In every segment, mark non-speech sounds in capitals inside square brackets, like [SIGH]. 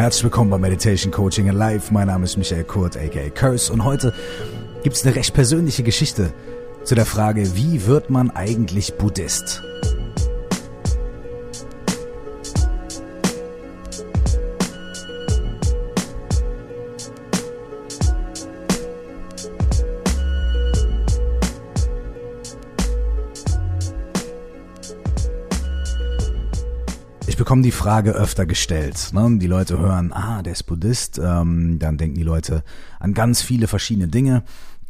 Herzlich willkommen bei Meditation Coaching in Life. Mein Name ist Michael Kurt, aka Curse, und heute gibt es eine recht persönliche Geschichte zu der Frage, wie wird man eigentlich Buddhist? Bekomme die Frage öfter gestellt. Ne? Die Leute hören, ah, der ist Buddhist, ähm, dann denken die Leute an ganz viele verschiedene Dinge.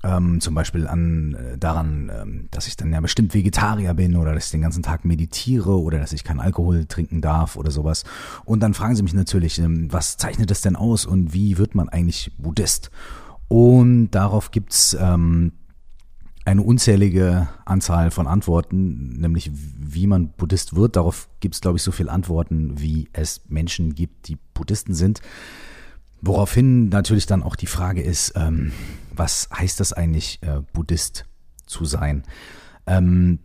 Ähm, zum Beispiel an äh, daran, ähm, dass ich dann ja bestimmt Vegetarier bin oder dass ich den ganzen Tag meditiere oder dass ich keinen Alkohol trinken darf oder sowas. Und dann fragen sie mich natürlich, ähm, was zeichnet das denn aus und wie wird man eigentlich Buddhist? Und darauf gibt's ähm, eine unzählige Anzahl von Antworten, nämlich wie man Buddhist wird. Darauf gibt es, glaube ich, so viele Antworten, wie es Menschen gibt, die Buddhisten sind. Woraufhin natürlich dann auch die Frage ist, ähm, was heißt das eigentlich, äh, Buddhist zu sein? Ähm,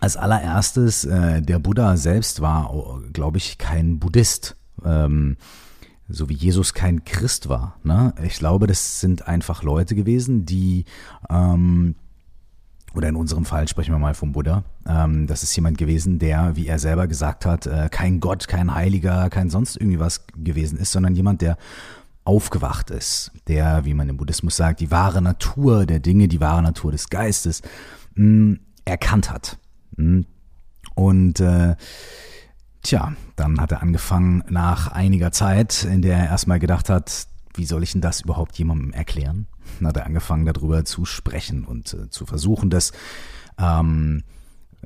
als allererstes, äh, der Buddha selbst war, glaube ich, kein Buddhist. Ähm, so wie Jesus kein Christ war. Ne? Ich glaube, das sind einfach Leute gewesen, die ähm, oder in unserem Fall sprechen wir mal vom Buddha. Ähm, das ist jemand gewesen, der, wie er selber gesagt hat, äh, kein Gott, kein Heiliger, kein sonst irgendwie was gewesen ist, sondern jemand, der aufgewacht ist, der, wie man im Buddhismus sagt, die wahre Natur der Dinge, die wahre Natur des Geistes mh, mm, erkannt hat. Mh. Mm. Und äh, tja, dann hat er angefangen nach einiger Zeit, in der er erstmal gedacht hat, wie soll ich denn das überhaupt jemandem erklären? Dann hat angefangen darüber zu sprechen und äh, zu versuchen, das ähm,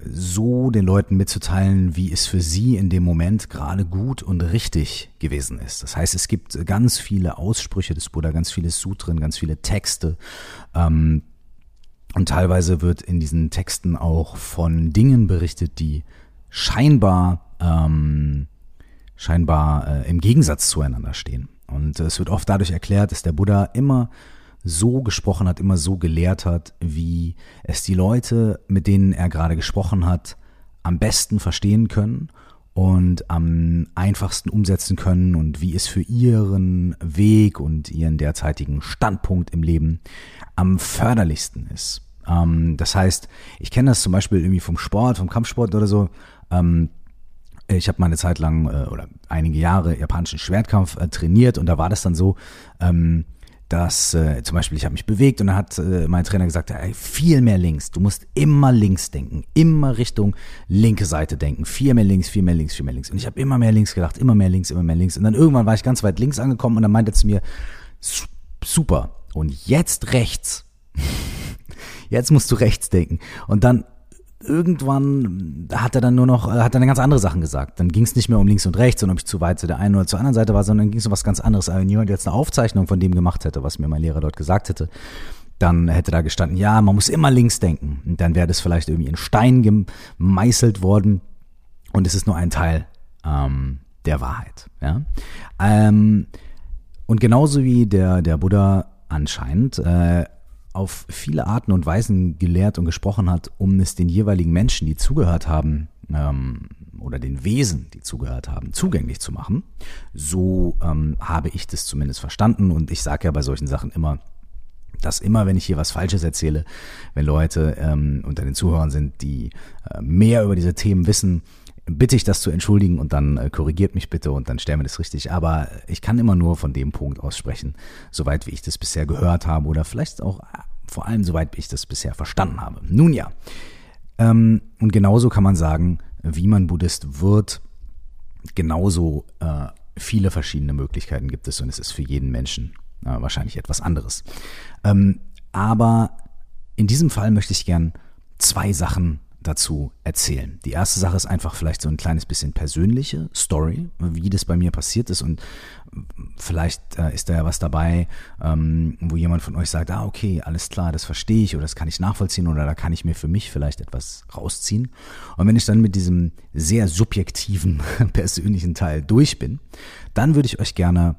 so den Leuten mitzuteilen, wie es für sie in dem Moment gerade gut und richtig gewesen ist. Das heißt, es gibt ganz viele Aussprüche des Buddha, ganz viele Sutren, ganz viele Texte. Ähm, und teilweise wird in diesen Texten auch von Dingen berichtet, die scheinbar, ähm, scheinbar äh, im Gegensatz zueinander stehen. Und es wird oft dadurch erklärt, dass der Buddha immer so gesprochen hat, immer so gelehrt hat, wie es die Leute, mit denen er gerade gesprochen hat, am besten verstehen können und am einfachsten umsetzen können und wie es für ihren Weg und ihren derzeitigen Standpunkt im Leben am förderlichsten ist. Ähm, das heißt, ich kenne das zum Beispiel irgendwie vom Sport, vom Kampfsport oder so. Ähm, ich habe mal eine Zeit lang äh, oder einige Jahre japanischen Schwertkampf äh, trainiert und da war das dann so, ähm, dass äh, zum Beispiel ich habe mich bewegt und dann hat äh, mein Trainer gesagt, ey, viel mehr links, du musst immer links denken, immer Richtung linke Seite denken, viel mehr links, viel mehr links, viel mehr links. Und ich habe immer mehr links gedacht, immer mehr links, immer mehr links. Und dann irgendwann war ich ganz weit links angekommen und dann meinte er zu mir, super, und jetzt rechts. [LAUGHS] jetzt musst du rechts denken. Und dann irgendwann hat er dann nur noch, hat er dann ganz andere Sachen gesagt. Dann ging es nicht mehr um links und rechts und ob ich zu weit zu der einen oder zur anderen Seite war, sondern ging es um was ganz anderes. Aber wenn jemand jetzt eine Aufzeichnung von dem gemacht hätte, was mir mein Lehrer dort gesagt hätte, dann hätte da gestanden, ja, man muss immer links denken. Und dann wäre das vielleicht irgendwie in Stein gemeißelt worden. Und es ist nur ein Teil ähm, der Wahrheit. Ja? Ähm, und genauso wie der, der Buddha anscheinend äh, auf viele Arten und Weisen gelehrt und gesprochen hat, um es den jeweiligen Menschen, die zugehört haben, ähm, oder den Wesen, die zugehört haben, zugänglich zu machen. So ähm, habe ich das zumindest verstanden und ich sage ja bei solchen Sachen immer, dass immer, wenn ich hier was Falsches erzähle, wenn Leute ähm, unter den Zuhörern sind, die äh, mehr über diese Themen wissen, bitte ich das zu entschuldigen und dann äh, korrigiert mich bitte und dann stellen wir das richtig. Aber ich kann immer nur von dem Punkt aussprechen, soweit wie ich das bisher gehört habe oder vielleicht auch äh, vor allem soweit wie ich das bisher verstanden habe. Nun ja, ähm, und genauso kann man sagen, wie man Buddhist wird, genauso äh, viele verschiedene Möglichkeiten gibt es und es ist für jeden Menschen äh, wahrscheinlich etwas anderes. Ähm, aber in diesem Fall möchte ich gern zwei Sachen dazu erzählen. Die erste Sache ist einfach vielleicht so ein kleines bisschen persönliche Story, wie das bei mir passiert ist und vielleicht äh, ist da ja was dabei, ähm, wo jemand von euch sagt, ah okay, alles klar, das verstehe ich oder das kann ich nachvollziehen oder da kann ich mir für mich vielleicht etwas rausziehen. Und wenn ich dann mit diesem sehr subjektiven [LAUGHS] persönlichen Teil durch bin, dann würde ich euch gerne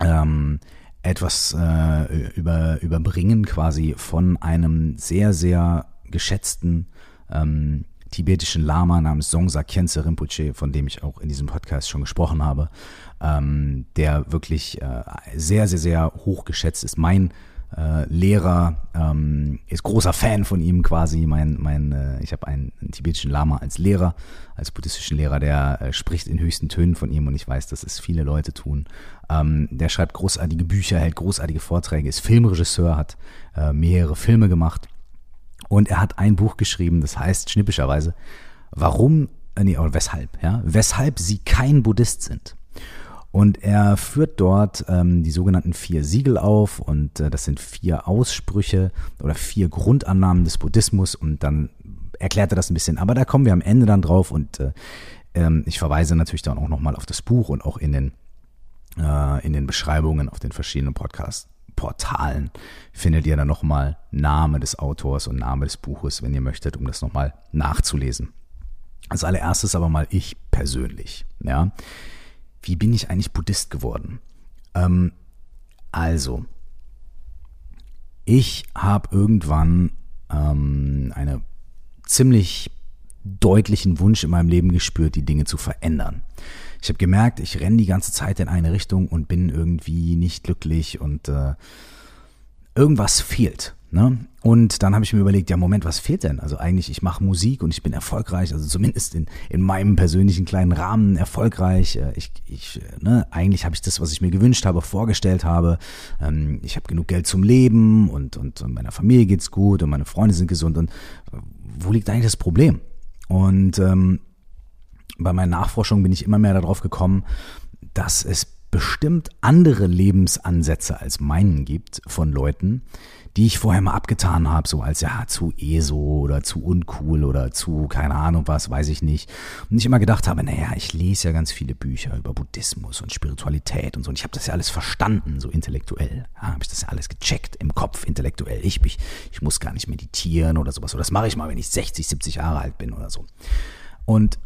ähm, etwas äh, über, überbringen quasi von einem sehr, sehr geschätzten ähm, tibetischen Lama namens Songsa Khyentse Rinpoche, von dem ich auch in diesem Podcast schon gesprochen habe, ähm, der wirklich äh, sehr, sehr, sehr hoch geschätzt ist. Mein äh, Lehrer, ähm, ist großer Fan von ihm quasi. Mein, mein, äh, ich habe einen, einen, tibetischen Lama als Lehrer, als buddhistischen Lehrer, der äh, spricht in höchsten Tönen von ihm und ich weiß, dass es viele Leute tun. Ähm, der schreibt großartige Bücher, hält großartige Vorträge, ist Filmregisseur, hat äh, mehrere Filme gemacht und er hat ein Buch geschrieben, das heißt schnippischerweise, warum, äh, nee, oder weshalb, ja, weshalb sie kein Buddhist sind. Und er führt dort ähm, die sogenannten vier Siegel auf und äh, das sind vier Aussprüche oder vier Grundannahmen des Buddhismus und dann erklärt er das ein bisschen. Aber da kommen wir am Ende dann drauf und äh, ähm, ich verweise natürlich dann auch nochmal auf das Buch und auch in den, äh, in den Beschreibungen auf den verschiedenen Podcasts. Portalen findet ihr dann nochmal Name des Autors und Name des Buches, wenn ihr möchtet, um das nochmal nachzulesen. Als allererstes aber mal ich persönlich, ja wie bin ich eigentlich Buddhist geworden? Ähm, also, ich habe irgendwann ähm, einen ziemlich deutlichen Wunsch in meinem Leben gespürt, die Dinge zu verändern. Ich habe gemerkt, ich renne die ganze Zeit in eine Richtung und bin irgendwie nicht glücklich und äh, irgendwas fehlt. Ne? Und dann habe ich mir überlegt, ja Moment, was fehlt denn? Also eigentlich, ich mache Musik und ich bin erfolgreich, also zumindest in, in meinem persönlichen kleinen Rahmen erfolgreich. Äh, ich, ich, ne, eigentlich habe ich das, was ich mir gewünscht habe, vorgestellt habe. Ähm, ich habe genug Geld zum Leben und, und, und meiner Familie geht's gut und meine Freunde sind gesund. Und äh, wo liegt eigentlich das Problem? Und ähm, bei meinen Nachforschungen bin ich immer mehr darauf gekommen, dass es bestimmt andere Lebensansätze als meinen gibt von Leuten, die ich vorher mal abgetan habe, so als ja zu ESO oder zu uncool oder zu keine Ahnung was, weiß ich nicht. Und ich immer gedacht habe, naja, ich lese ja ganz viele Bücher über Buddhismus und Spiritualität und so. Und ich habe das ja alles verstanden, so intellektuell. Ja, habe ich das ja alles gecheckt im Kopf, intellektuell. Ich, ich, ich muss gar nicht meditieren oder sowas. Oder das mache ich mal, wenn ich 60, 70 Jahre alt bin oder so. Und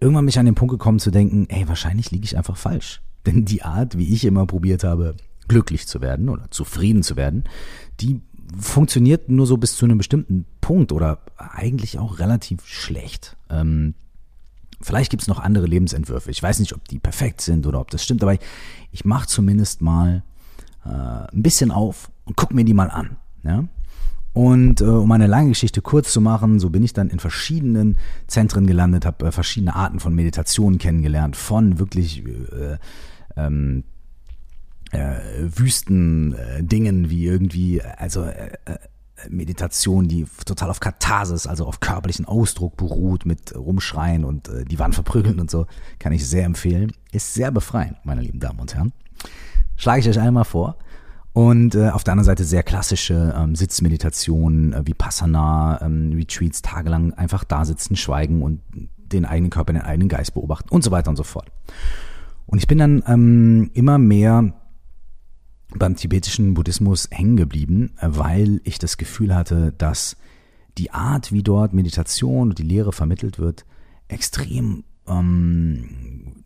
irgendwann bin ich an den Punkt gekommen zu denken, ey, wahrscheinlich liege ich einfach falsch. Denn die Art, wie ich immer probiert habe, glücklich zu werden oder zufrieden zu werden, die funktioniert nur so bis zu einem bestimmten Punkt oder eigentlich auch relativ schlecht. Ähm, vielleicht gibt es noch andere Lebensentwürfe. Ich weiß nicht, ob die perfekt sind oder ob das stimmt, aber ich, ich mache zumindest mal äh, ein bisschen auf und guck mir die mal an. Ja? Und äh, um eine lange Geschichte kurz zu machen, so bin ich dann in verschiedenen Zentren gelandet, habe äh, verschiedene Arten von Meditationen kennengelernt, von wirklich äh, ähm, äh, wüsten äh, Dingen wie irgendwie, also äh, äh, Meditation, die total auf Katharsis, also auf körperlichen Ausdruck beruht, mit Rumschreien und äh, die Wand verprügeln und so, kann ich sehr empfehlen. Ist sehr befreiend, meine lieben Damen und Herren. Schlage ich euch einmal vor. Und äh, auf der anderen Seite sehr klassische ähm, Sitzmeditationen, äh, Passana, ähm, Retreats, tagelang einfach da sitzen, schweigen und den eigenen Körper, den eigenen Geist beobachten und so weiter und so fort. Und ich bin dann ähm, immer mehr beim tibetischen Buddhismus hängen geblieben, äh, weil ich das Gefühl hatte, dass die Art, wie dort Meditation und die Lehre vermittelt wird, extrem ähm,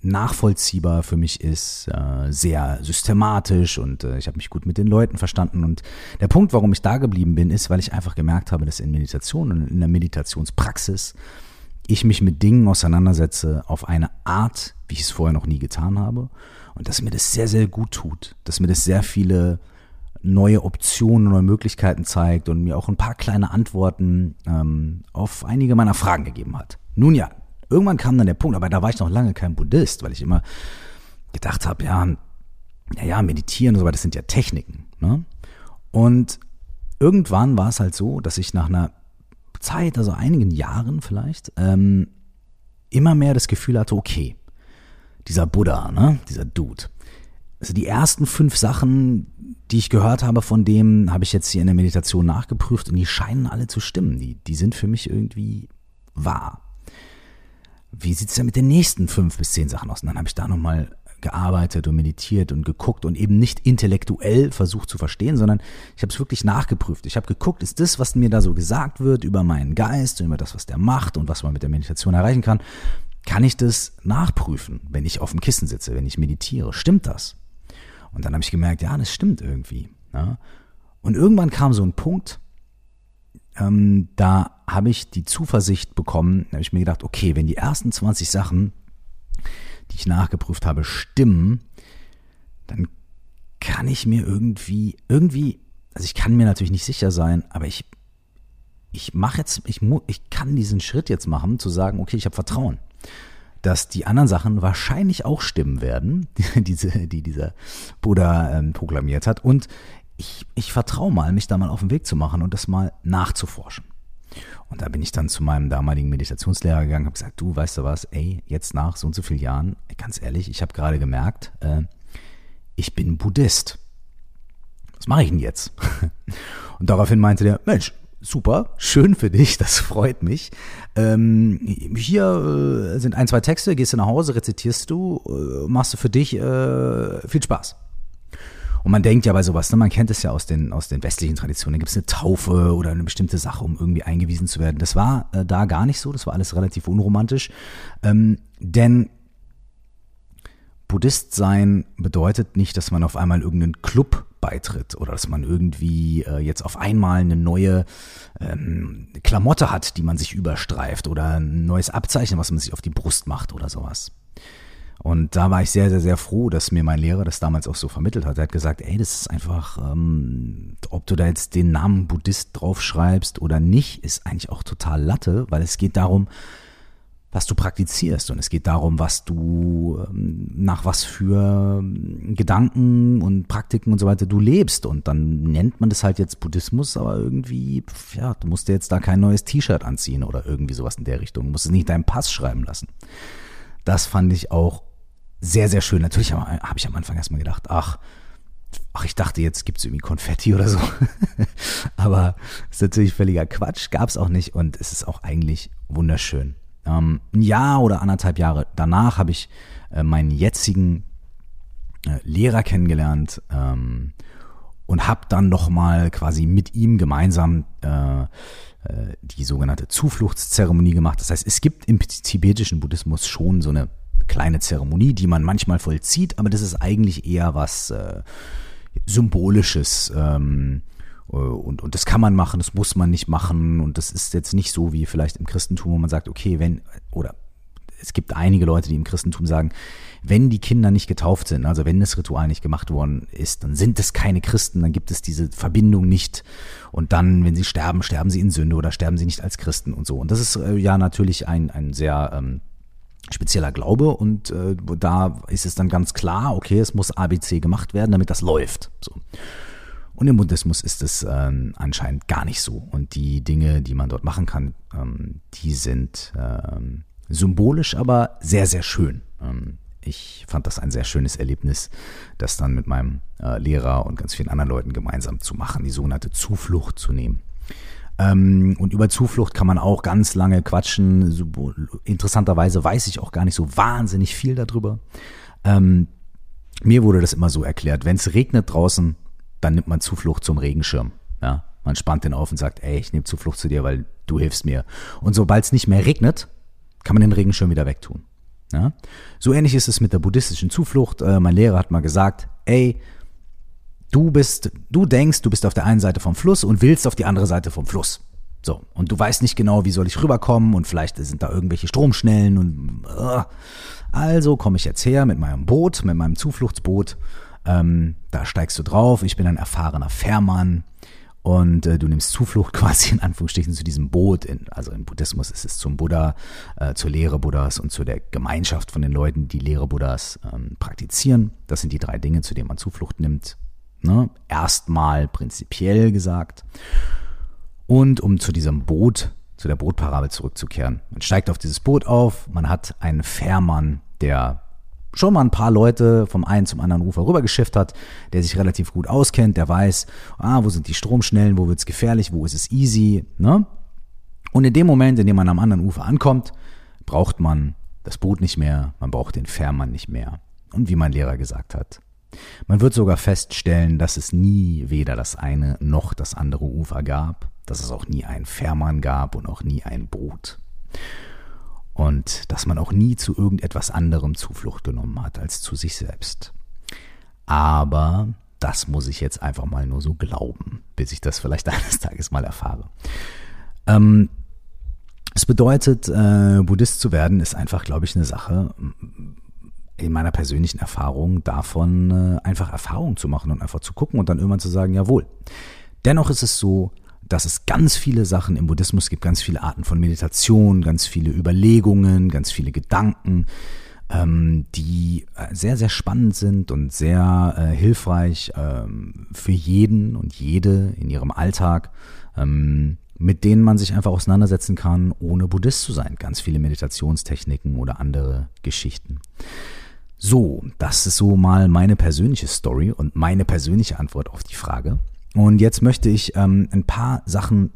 nachvollziehbar für mich ist, äh, sehr systematisch und äh, ich habe mich gut mit den Leuten verstanden. Und der Punkt, warum ich da geblieben bin, ist, weil ich einfach gemerkt habe, dass in Meditation und in der Meditationspraxis ich mich mit Dingen auseinandersetze auf eine Art, wie ich es vorher noch nie getan habe und dass mir das sehr, sehr gut tut, dass mir das sehr viele neue Optionen, neue Möglichkeiten zeigt und mir auch ein paar kleine Antworten ähm, auf einige meiner Fragen gegeben hat. Nun ja, irgendwann kam dann der Punkt, aber da war ich noch lange kein Buddhist, weil ich immer gedacht habe, ja, ja, ja, meditieren und so weiter, das sind ja Techniken. Ne? Und irgendwann war es halt so, dass ich nach einer Zeit, also einigen Jahren vielleicht, ähm, immer mehr das Gefühl hatte, okay, dieser Buddha, ne, dieser Dude. Also die ersten fünf Sachen, die ich gehört habe von dem, habe ich jetzt hier in der Meditation nachgeprüft und die scheinen alle zu stimmen. Die, die sind für mich irgendwie wahr. Wie sieht es denn mit den nächsten fünf bis zehn Sachen aus? Und dann habe ich da nochmal gearbeitet und meditiert und geguckt und eben nicht intellektuell versucht zu verstehen, sondern ich habe es wirklich nachgeprüft. Ich habe geguckt, ist das, was mir da so gesagt wird über meinen Geist und über das, was der macht und was man mit der Meditation erreichen kann, kann ich das nachprüfen, wenn ich auf dem Kissen sitze, wenn ich meditiere? Stimmt das? Und dann habe ich gemerkt, ja, das stimmt irgendwie. Ja. Und irgendwann kam so ein Punkt, ähm, da habe ich die Zuversicht bekommen, da habe ich mir gedacht, okay, wenn die ersten 20 Sachen, die ich nachgeprüft habe, stimmen, dann kann ich mir irgendwie, irgendwie, also ich kann mir natürlich nicht sicher sein, aber ich, ich mache jetzt, ich, ich kann diesen Schritt jetzt machen, zu sagen, okay, ich habe Vertrauen dass die anderen Sachen wahrscheinlich auch stimmen werden, [LAUGHS] die, diese, die dieser Buddha ähm, proklamiert hat. Und ich, ich vertraue mal, mich da mal auf den Weg zu machen und das mal nachzuforschen. Und da bin ich dann zu meinem damaligen Meditationslehrer gegangen, habe gesagt, du weißt du was, ey, jetzt nach so und so vielen Jahren, ganz ehrlich, ich habe gerade gemerkt, äh, ich bin Buddhist. Was mache ich denn jetzt? [LAUGHS] Und daraufhin meinte der, Mensch, super, schön für dich, [LAUGHS] das freut mich. Ähm, hier äh, sind ein, zwei Texte, gehst du nach Hause, rezitierst du, äh, machst du für dich äh, viel Spaß. Und man denkt ja bei sowas, ne, man kennt es ja aus den, aus den westlichen Traditionen, da gibt es eine Taufe oder eine bestimmte Sache, um irgendwie eingewiesen zu werden. Das war äh, da gar nicht so, das war alles relativ unromantisch. Ähm, denn Buddhist sein bedeutet nicht, dass man auf einmal irgendeinen Club beitritt oder dass man irgendwie äh, jetzt auf einmal eine neue ähm, Klamotte hat, die man sich überstreift oder ein neues Abzeichen, was man sich auf die Brust macht oder sowas. Und da war ich sehr, sehr, sehr froh, dass mir mein Lehrer das damals auch so vermittelt hat. Er hat gesagt, ey, das ist einfach, ähm, ob du da jetzt den Namen Buddhist draufschreibst oder nicht, ist eigentlich auch total Latte, weil es geht darum, was du praktizierst und es geht darum, was du ähm, nach was für ähm, Gedanken und Praktiken und so weiter du lebst und dann nennt man das halt jetzt Buddhismus, aber irgendwie ja, du musst dir jetzt da kein neues T-Shirt anziehen oder irgendwie sowas in der Richtung, du musst es nicht deinen Pass schreiben lassen. Das fand ich auch sehr sehr schön. Natürlich habe hab ich am Anfang erstmal gedacht, ach, ach, ich dachte, jetzt gibt's irgendwie Konfetti oder so. [LAUGHS] aber ist natürlich völliger Quatsch, gab's auch nicht und es ist auch eigentlich wunderschön. Ähm, ein Jahr oder anderthalb Jahre danach habe ich äh, meinen jetzigen äh, Lehrer kennengelernt ähm, und habe dann nochmal quasi mit ihm gemeinsam äh, äh, die sogenannte Zufluchtszeremonie gemacht. Das heißt, es gibt im tibetischen Buddhismus schon so eine kleine Zeremonie, die man manchmal vollzieht, aber das ist eigentlich eher was äh, Symbolisches. Ähm, äh, und, und das kann man machen, das muss man nicht machen. Und das ist jetzt nicht so wie vielleicht im Christentum, wo man sagt, okay, wenn, oder es gibt einige Leute, die im Christentum sagen, wenn die Kinder nicht getauft sind, also wenn das Ritual nicht gemacht worden ist, dann sind es keine Christen, dann gibt es diese Verbindung nicht. Und dann, wenn sie sterben, sterben sie in Sünde oder sterben sie nicht als Christen und so. Und das ist äh, ja natürlich ein, ein sehr ähm, spezieller Glaube und äh, da ist es dann ganz klar, okay, es muss ABC gemacht werden, damit das läuft. So. Und im Buddhismus ist es ähm, anscheinend gar nicht so. Und die Dinge, die man dort machen kann, ähm, die sind ähm, symbolisch, aber sehr, sehr schön. Ähm, ich fand das ein sehr schönes Erlebnis, das dann mit meinem äh, Lehrer und ganz vielen anderen Leuten gemeinsam zu machen, die sogenannte Zuflucht zu nehmen. Ähm, und über Zuflucht kann man auch ganz lange quatschen. So, interessanterweise weiß ich auch gar nicht so wahnsinnig viel darüber. Ähm, mir wurde das immer so erklärt, wenn es regnet draußen, dann nimmt man Zuflucht zum Regenschirm. Ja? Man spannt den auf und sagt, ey, ich nehme Zuflucht zu dir, weil du hilfst mir. Und sobald es nicht mehr regnet, kann man den Regenschirm wieder wegtun. Ja? So ähnlich ist es mit der buddhistischen Zuflucht. Äh, mein Lehrer hat mal gesagt, ey, du bist, du denkst, du bist auf der einen Seite vom Fluss und willst auf die andere Seite vom Fluss. So, und du weißt nicht genau, wie soll ich rüberkommen und vielleicht sind da irgendwelche Stromschnellen und uh. also komme ich jetzt her mit meinem Boot, mit meinem Zufluchtsboot ähm, da steigst du drauf. Ich bin ein erfahrener Fährmann und äh, du nimmst Zuflucht [LAUGHS] quasi in Anführungsstrichen zu diesem Boot. In, also im Buddhismus ist es zum Buddha, äh, zur Lehre Buddhas und zu der Gemeinschaft von den Leuten, die Lehre Buddhas ähm, praktizieren. Das sind die drei Dinge, zu denen man Zuflucht nimmt. Ne? Erstmal prinzipiell gesagt. Und um zu diesem Boot, zu der Bootparabel zurückzukehren. Man steigt auf dieses Boot auf, man hat einen Fährmann, der schon mal ein paar Leute vom einen zum anderen Ufer rübergeschifft hat, der sich relativ gut auskennt, der weiß, ah, wo sind die Stromschnellen, wo wird's gefährlich, wo ist es easy, ne? Und in dem Moment, in dem man am anderen Ufer ankommt, braucht man das Boot nicht mehr, man braucht den Fährmann nicht mehr. Und wie mein Lehrer gesagt hat, man wird sogar feststellen, dass es nie weder das eine noch das andere Ufer gab, dass es auch nie einen Fährmann gab und auch nie ein Boot und dass man auch nie zu irgendetwas anderem Zuflucht genommen hat als zu sich selbst. Aber das muss ich jetzt einfach mal nur so glauben, bis ich das vielleicht [LAUGHS] eines Tages mal erfahre. Ähm, es bedeutet, äh, Buddhist zu werden, ist einfach, glaube ich, eine Sache in meiner persönlichen Erfahrung davon, äh, einfach Erfahrung zu machen und einfach zu gucken und dann irgendwann zu sagen, jawohl. Dennoch ist es so, dass es ganz viele Sachen im Buddhismus gibt, ganz viele Arten von Meditation, ganz viele Überlegungen, ganz viele Gedanken, ähm, die äh, sehr, sehr spannend sind und sehr äh, hilfreich ähm, für jeden und jede in ihrem Alltag, ähm, mit denen man sich einfach auseinandersetzen kann, ohne Buddhist zu sein. Ganz viele Meditationstechniken oder andere Geschichten. So, das ist so mal meine persönliche Story und meine persönliche Antwort auf die Frage. Und jetzt möchte ich ähm, ein paar Sachen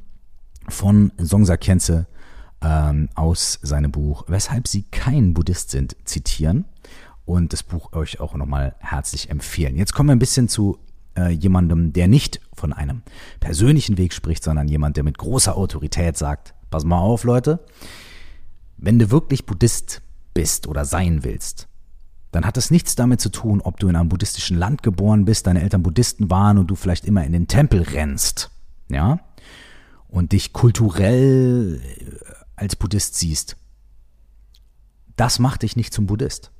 von Songsa Khyentse ähm, aus seinem Buch Weshalb Sie kein Buddhist sind zitieren und das Buch euch auch nochmal herzlich empfehlen. Jetzt kommen wir ein bisschen zu äh, jemandem, der nicht von einem persönlichen Weg spricht, sondern jemand, der mit großer Autorität sagt, pass mal auf Leute, wenn du wirklich Buddhist bist oder sein willst, dann hat es nichts damit zu tun, ob du in einem buddhistischen Land geboren bist, deine Eltern Buddhisten waren und du vielleicht immer in den Tempel rennst, ja, und dich kulturell äh, als Buddhist siehst. Das macht dich nicht zum Buddhist.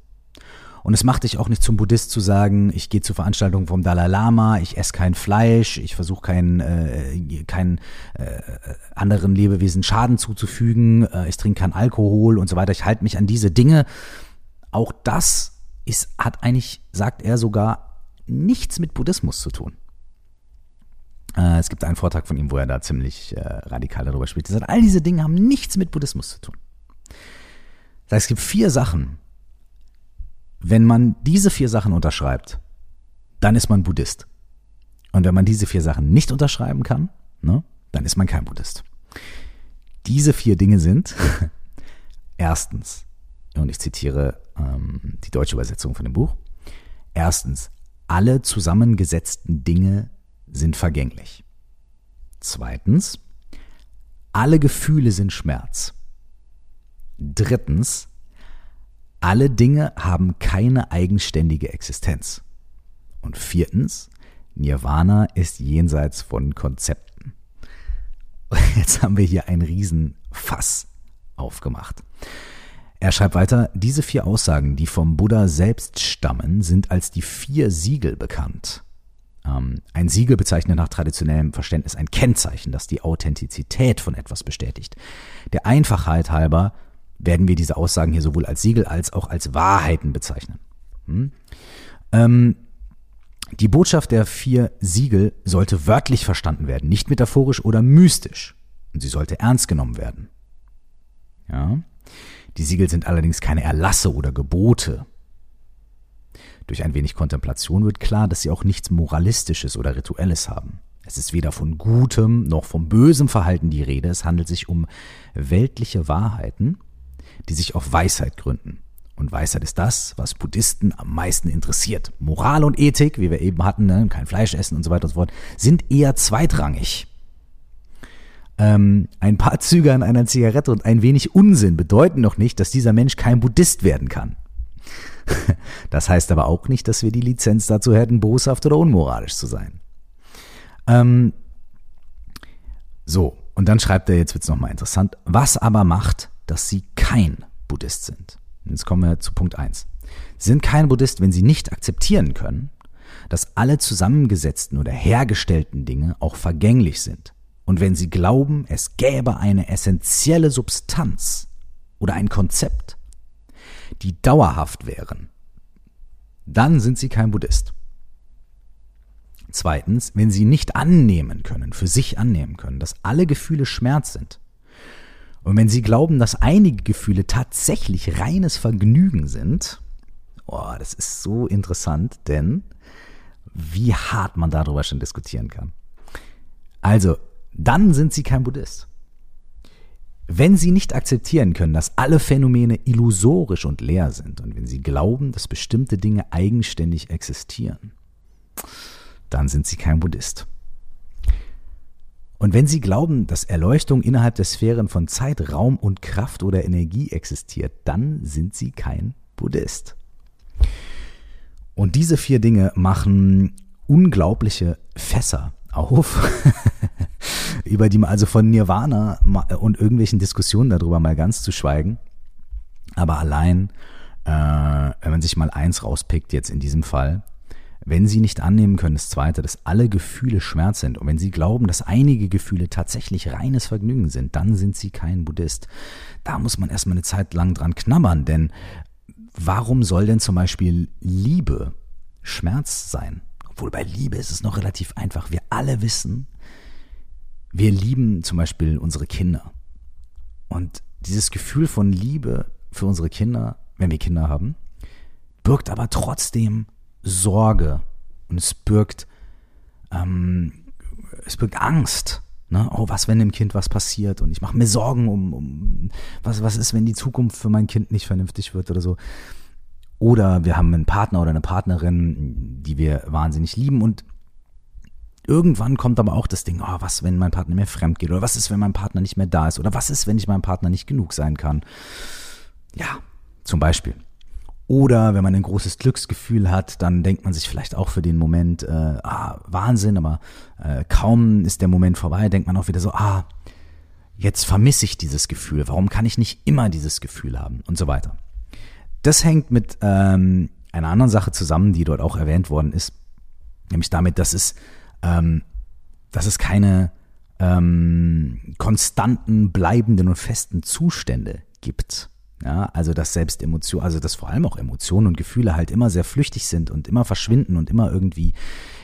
Und es macht dich auch nicht zum Buddhist zu sagen, ich gehe zu Veranstaltungen vom Dalai Lama, ich esse kein Fleisch, ich versuche keinen äh, kein, äh, anderen Lebewesen Schaden zuzufügen, äh, ich trinke keinen Alkohol und so weiter. Ich halte mich an diese Dinge. Auch das ist, hat eigentlich, sagt er sogar, nichts mit Buddhismus zu tun. Äh, es gibt einen Vortrag von ihm, wo er da ziemlich äh, radikal darüber spricht. Er sagt, all diese Dinge haben nichts mit Buddhismus zu tun. Das heißt, es gibt vier Sachen. Wenn man diese vier Sachen unterschreibt, dann ist man Buddhist. Und wenn man diese vier Sachen nicht unterschreiben kann, ne, dann ist man kein Buddhist. Diese vier Dinge sind [LAUGHS] erstens, und ich zitiere ähm, die deutsche Übersetzung von dem Buch. Erstens, alle zusammengesetzten Dinge sind vergänglich. Zweitens, alle Gefühle sind Schmerz. Drittens, alle Dinge haben keine eigenständige Existenz. Und viertens, Nirvana ist jenseits von Konzepten. [LAUGHS] Jetzt haben wir hier ein Riesenfass aufgemacht. Er schreibt weiter, diese vier Aussagen, die vom Buddha selbst stammen, sind als die vier Siegel bekannt. Ähm, ein Siegel bezeichnet nach traditionellem Verständnis ein Kennzeichen, das die Authentizität von etwas bestätigt. Der Einfachheit halber werden wir diese Aussagen hier sowohl als Siegel als auch als Wahrheiten bezeichnen. Hm? Ähm, die Botschaft der vier Siegel sollte wörtlich verstanden werden, nicht metaphorisch oder mystisch. Und sie sollte ernst genommen werden. Ja. Die Siegel sind allerdings keine Erlasse oder Gebote. Durch ein wenig Kontemplation wird klar, dass sie auch nichts Moralistisches oder Rituelles haben. Es ist weder von gutem noch vom bösem Verhalten die Rede, es handelt sich um weltliche Wahrheiten, die sich auf Weisheit gründen. Und Weisheit ist das, was Buddhisten am meisten interessiert. Moral und Ethik, wie wir eben hatten, ne, kein Fleisch essen und so weiter und so fort, sind eher zweitrangig. Ähm, ein paar Züge an einer Zigarette und ein wenig Unsinn bedeuten noch nicht, dass dieser Mensch kein Buddhist werden kann. [LAUGHS] Das heißt aber auch nicht, dass wir die Lizenz dazu hätten, boshaft oder unmoralisch zu sein. Ähm, so, und dann schreibt er, jetzt wird's nochmal interessant, was aber macht, dass sie kein Buddhist sind? Jetzt kommen wir zu Punkt eins. Sie sind kein Buddhist, wenn sie nicht akzeptieren können, dass alle zusammengesetzten oder hergestellten Dinge auch vergänglich sind und wenn sie glauben, es gäbe eine essentielle Substanz oder ein Konzept, die dauerhaft wären, dann sind sie kein Buddhist. Zweitens, wenn sie nicht annehmen können, für sich annehmen können, dass alle Gefühle Schmerz sind. Und wenn sie glauben, dass einige Gefühle tatsächlich reines Vergnügen sind, oh, das ist so interessant, denn wie hart man darüber schon diskutieren kann. Also, dann sind sie kein Buddhist. Wenn sie nicht akzeptieren können, dass alle Phänomene illusorisch und leer sind und wenn sie glauben, dass bestimmte Dinge eigenständig existieren, dann sind sie kein Buddhist. Und wenn sie glauben, dass Erleuchtung innerhalb der Sphären von Zeit, Raum und Kraft oder Energie existiert, dann sind sie kein Buddhist. Und diese vier Dinge machen unglaubliche Fässer auf [LAUGHS] [LAUGHS] über die also von Nirvana und irgendwelchen Diskussionen darüber mal ganz zu schweigen. Aber allein, äh, wenn man sich mal eins rauspickt, jetzt in diesem Fall, wenn Sie nicht annehmen können, das Zweite, dass alle Gefühle Schmerz sind und wenn Sie glauben, dass einige Gefühle tatsächlich reines Vergnügen sind, dann sind Sie kein Buddhist. Da muss man erstmal eine Zeit lang dran knabbern, denn warum soll denn zum Beispiel Liebe Schmerz sein? Obwohl bei Liebe ist es noch relativ einfach. Wir alle wissen, wir lieben zum Beispiel unsere Kinder. Und dieses Gefühl von Liebe für unsere Kinder, wenn wir Kinder haben, birgt aber trotzdem Sorge und es birgt, ähm, es birgt Angst. Ne? Oh, was, wenn dem Kind was passiert? Und ich mache mir Sorgen um, um was, was ist, wenn die Zukunft für mein Kind nicht vernünftig wird oder so. Oder wir haben einen Partner oder eine Partnerin, die wir wahnsinnig lieben und irgendwann kommt aber auch das Ding, oh, was, wenn mein Partner mir fremd geht? Oder was ist, wenn mein Partner nicht mehr da ist? Oder was ist, wenn ich meinem Partner nicht genug sein kann? Ja, zum Beispiel. Oder wenn man ein großes Glücksgefühl hat, dann denkt man sich vielleicht auch für den Moment, äh, ah, Wahnsinn, aber äh, kaum ist der Moment vorbei, denkt man auch wieder so, ah, jetzt vermisse ich dieses Gefühl. Warum kann ich nicht immer dieses Gefühl haben? Und so weiter. Das hängt mit ähm, einer anderen Sache zusammen, die dort auch erwähnt worden ist, nämlich damit, dass es, ähm, dass es keine ähm, konstanten, bleibenden und festen Zustände gibt. Ja, also dass selbst Emotionen, also dass vor allem auch Emotionen und Gefühle halt immer sehr flüchtig sind und immer verschwinden und immer irgendwie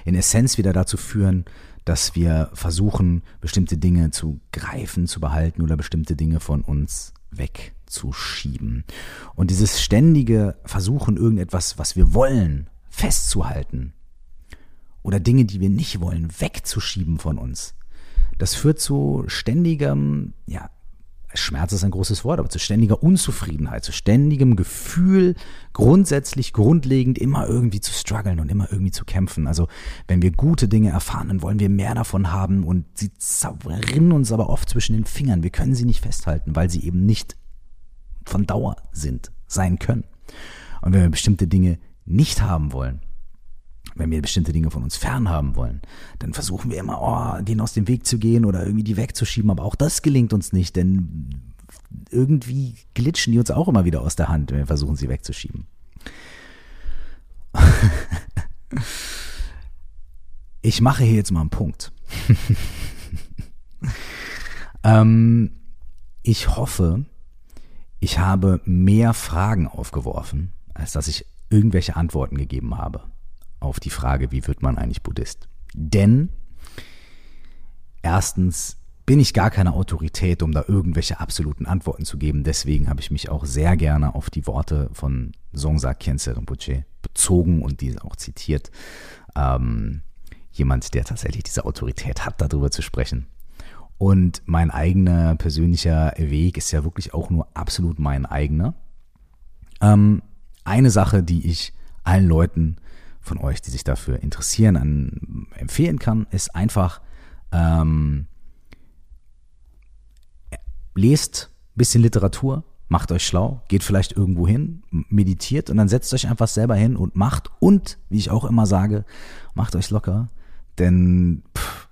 in Essenz wieder dazu führen, dass wir versuchen, bestimmte Dinge zu greifen, zu behalten oder bestimmte Dinge von uns wegzuschieben. Und dieses ständige Versuchen, irgendetwas, was wir wollen, festzuhalten oder Dinge, die wir nicht wollen, wegzuschieben von uns, das führt zu ständigem, ja, Schmerz ist ein großes Wort, aber zu ständiger Unzufriedenheit, zu ständigem Gefühl, grundsätzlich, grundlegend immer irgendwie zu strugglen und immer irgendwie zu kämpfen. Also wenn wir gute Dinge erfahren, dann wollen wir mehr davon haben und sie rinnen uns aber oft zwischen den Fingern. Wir können sie nicht festhalten, weil sie eben nicht von Dauer sind, sein können. Und wenn wir bestimmte Dinge nicht haben wollen, wenn wir bestimmte Dinge von uns fernhaben wollen, dann versuchen wir immer, oh, denen aus dem Weg zu gehen oder irgendwie die wegzuschieben. Aber auch das gelingt uns nicht, denn irgendwie glitschen die uns auch immer wieder aus der Hand, wenn wir versuchen, sie wegzuschieben. [LAUGHS] ich mache hier jetzt mal einen Punkt. [LAUGHS] ähm, ich hoffe, ich habe mehr Fragen aufgeworfen, als dass ich irgendwelche Antworten gegeben habe auf die Frage, wie wird man eigentlich Buddhist? Denn erstens bin ich gar keine Autorität, um da irgendwelche absoluten Antworten zu geben. Deswegen habe ich mich auch sehr gerne auf die Worte von Songsa Khyentse Rinpoche bezogen und diese auch zitiert. Ähm, jemand, der tatsächlich diese Autorität hat, darüber zu sprechen. Und mein eigener persönlicher Weg ist ja wirklich auch nur absolut mein eigener. Ähm, eine Sache, die ich allen Leuten von euch, die sich dafür interessieren, an, empfehlen kann, ist einfach ähm, lest ein bisschen Literatur, macht euch schlau, geht vielleicht irgendwo hin, meditiert und dann setzt euch einfach selber hin und macht und, wie ich auch immer sage, macht euch locker, denn pff,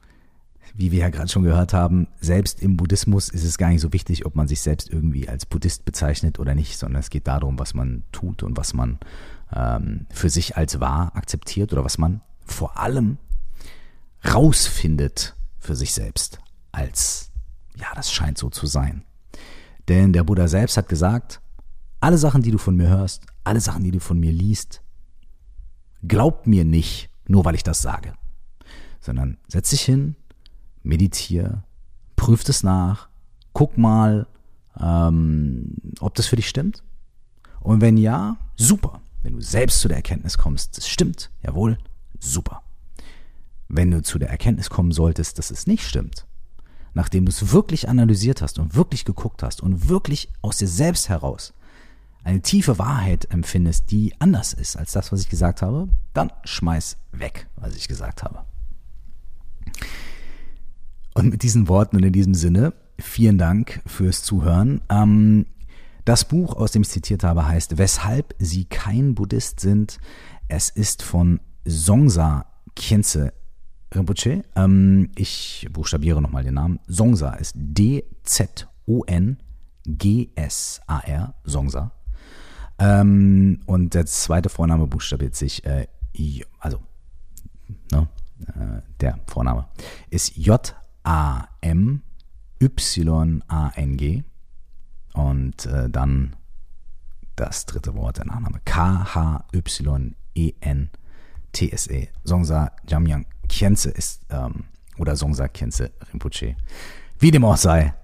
wie wir ja gerade schon gehört haben, selbst im Buddhismus ist es gar nicht so wichtig, ob man sich selbst irgendwie als Buddhist bezeichnet oder nicht, sondern es geht darum, was man tut und was man ähm, für sich als wahr akzeptiert oder was man vor allem rausfindet für sich selbst als, ja, das scheint so zu sein. Denn der Buddha selbst hat gesagt, alle Sachen, die du von mir hörst, alle Sachen, die du von mir liest, glaub mir nicht, nur weil ich das sage, sondern setz dich hin, meditiere, prüf es nach, guck mal, ähm, ob das für dich stimmt. Und wenn ja, super. Wenn du selbst zu der Erkenntnis kommst, das stimmt, jawohl, super. Wenn du zu der Erkenntnis kommen solltest, dass es nicht stimmt, nachdem du es wirklich analysiert hast und wirklich geguckt hast und wirklich aus dir selbst heraus eine tiefe Wahrheit empfindest, die anders ist als das, was ich gesagt habe, dann schmeiß weg, was ich gesagt habe. Und mit diesen Worten und in diesem Sinne, vielen Dank fürs Zuhören. Ähm, das Buch, aus dem ich zitiert habe, heißt Weshalb Sie kein Buddhist sind. Es ist von Songsa Khyentse Rinpoche. Ähm, ich buchstabiere nochmal den Namen. Songsa ist D-Z-O-N-G-S-A-R. Songsa. Ähm, und der zweite Vorname buchstabiert sich, äh, also ne, äh, der Vorname ist J-A-M-Y-A-N-G. Und äh, dann das dritte Wort, der Nachname K-H-Y-E-N-T-S-E. Songsa Jamyang Khyentse ist, ähm, oder Songsa Khyentse Rinpoche. Wie dem auch sei,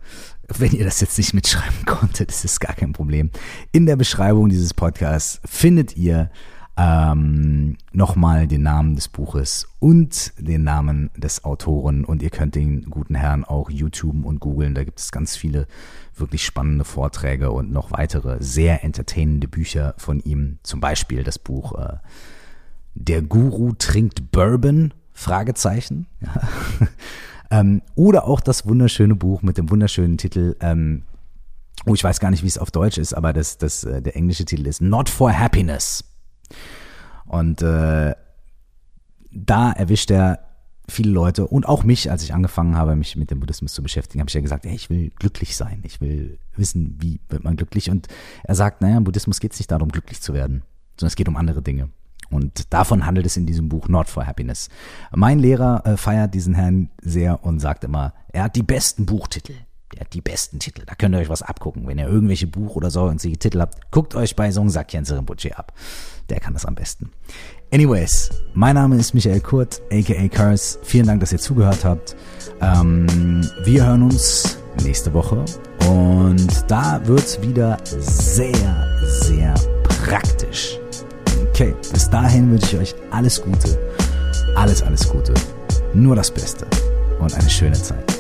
wenn ihr das jetzt nicht mitschreiben konntet, ist es gar kein Problem. In der Beschreibung dieses Podcasts findet ihr ähm, nochmal den Namen des Buches und den Namen des Autoren und ihr könnt den guten Herrn auch YouTube und googeln. Da gibt es ganz viele wirklich spannende Vorträge und noch weitere sehr entertainende Bücher von ihm. Zum Beispiel das Buch äh, Der Guru trinkt Bourbon? Fragezeichen. [LAUGHS] Ja. ähm, oder auch das wunderschöne Buch mit dem wunderschönen Titel ähm, Oh, ich weiß gar nicht, wie es auf Deutsch ist, aber das, das, äh, der englische Titel ist Not for Happiness. Und äh, da erwischt er viele Leute und auch mich, als ich angefangen habe, mich mit dem Buddhismus zu beschäftigen, habe ich ja gesagt, ey, ich will glücklich sein, ich will wissen, wie wird man glücklich. Und er sagt, naja, im Buddhismus geht es nicht darum, glücklich zu werden, sondern es geht um andere Dinge. Und davon handelt es in diesem Buch Not for Happiness. Mein Lehrer äh, feiert diesen Herrn sehr und sagt immer, er hat die besten Buchtitel. Der hat die besten Titel. Da könnt ihr euch was abgucken. Wenn ihr irgendwelche Buch- oder sonstige Titel habt, guckt euch bei Songsak Jense Rinpoche ab. Der kann das am besten. Anyways, mein Name ist Michael Kurt, aka Curse. Vielen Dank, dass ihr zugehört habt. Ähm, wir hören uns nächste Woche und da wird's wieder sehr, sehr praktisch. Okay, bis dahin wünsche ich euch alles Gute, alles, alles Gute, nur das Beste und eine schöne Zeit.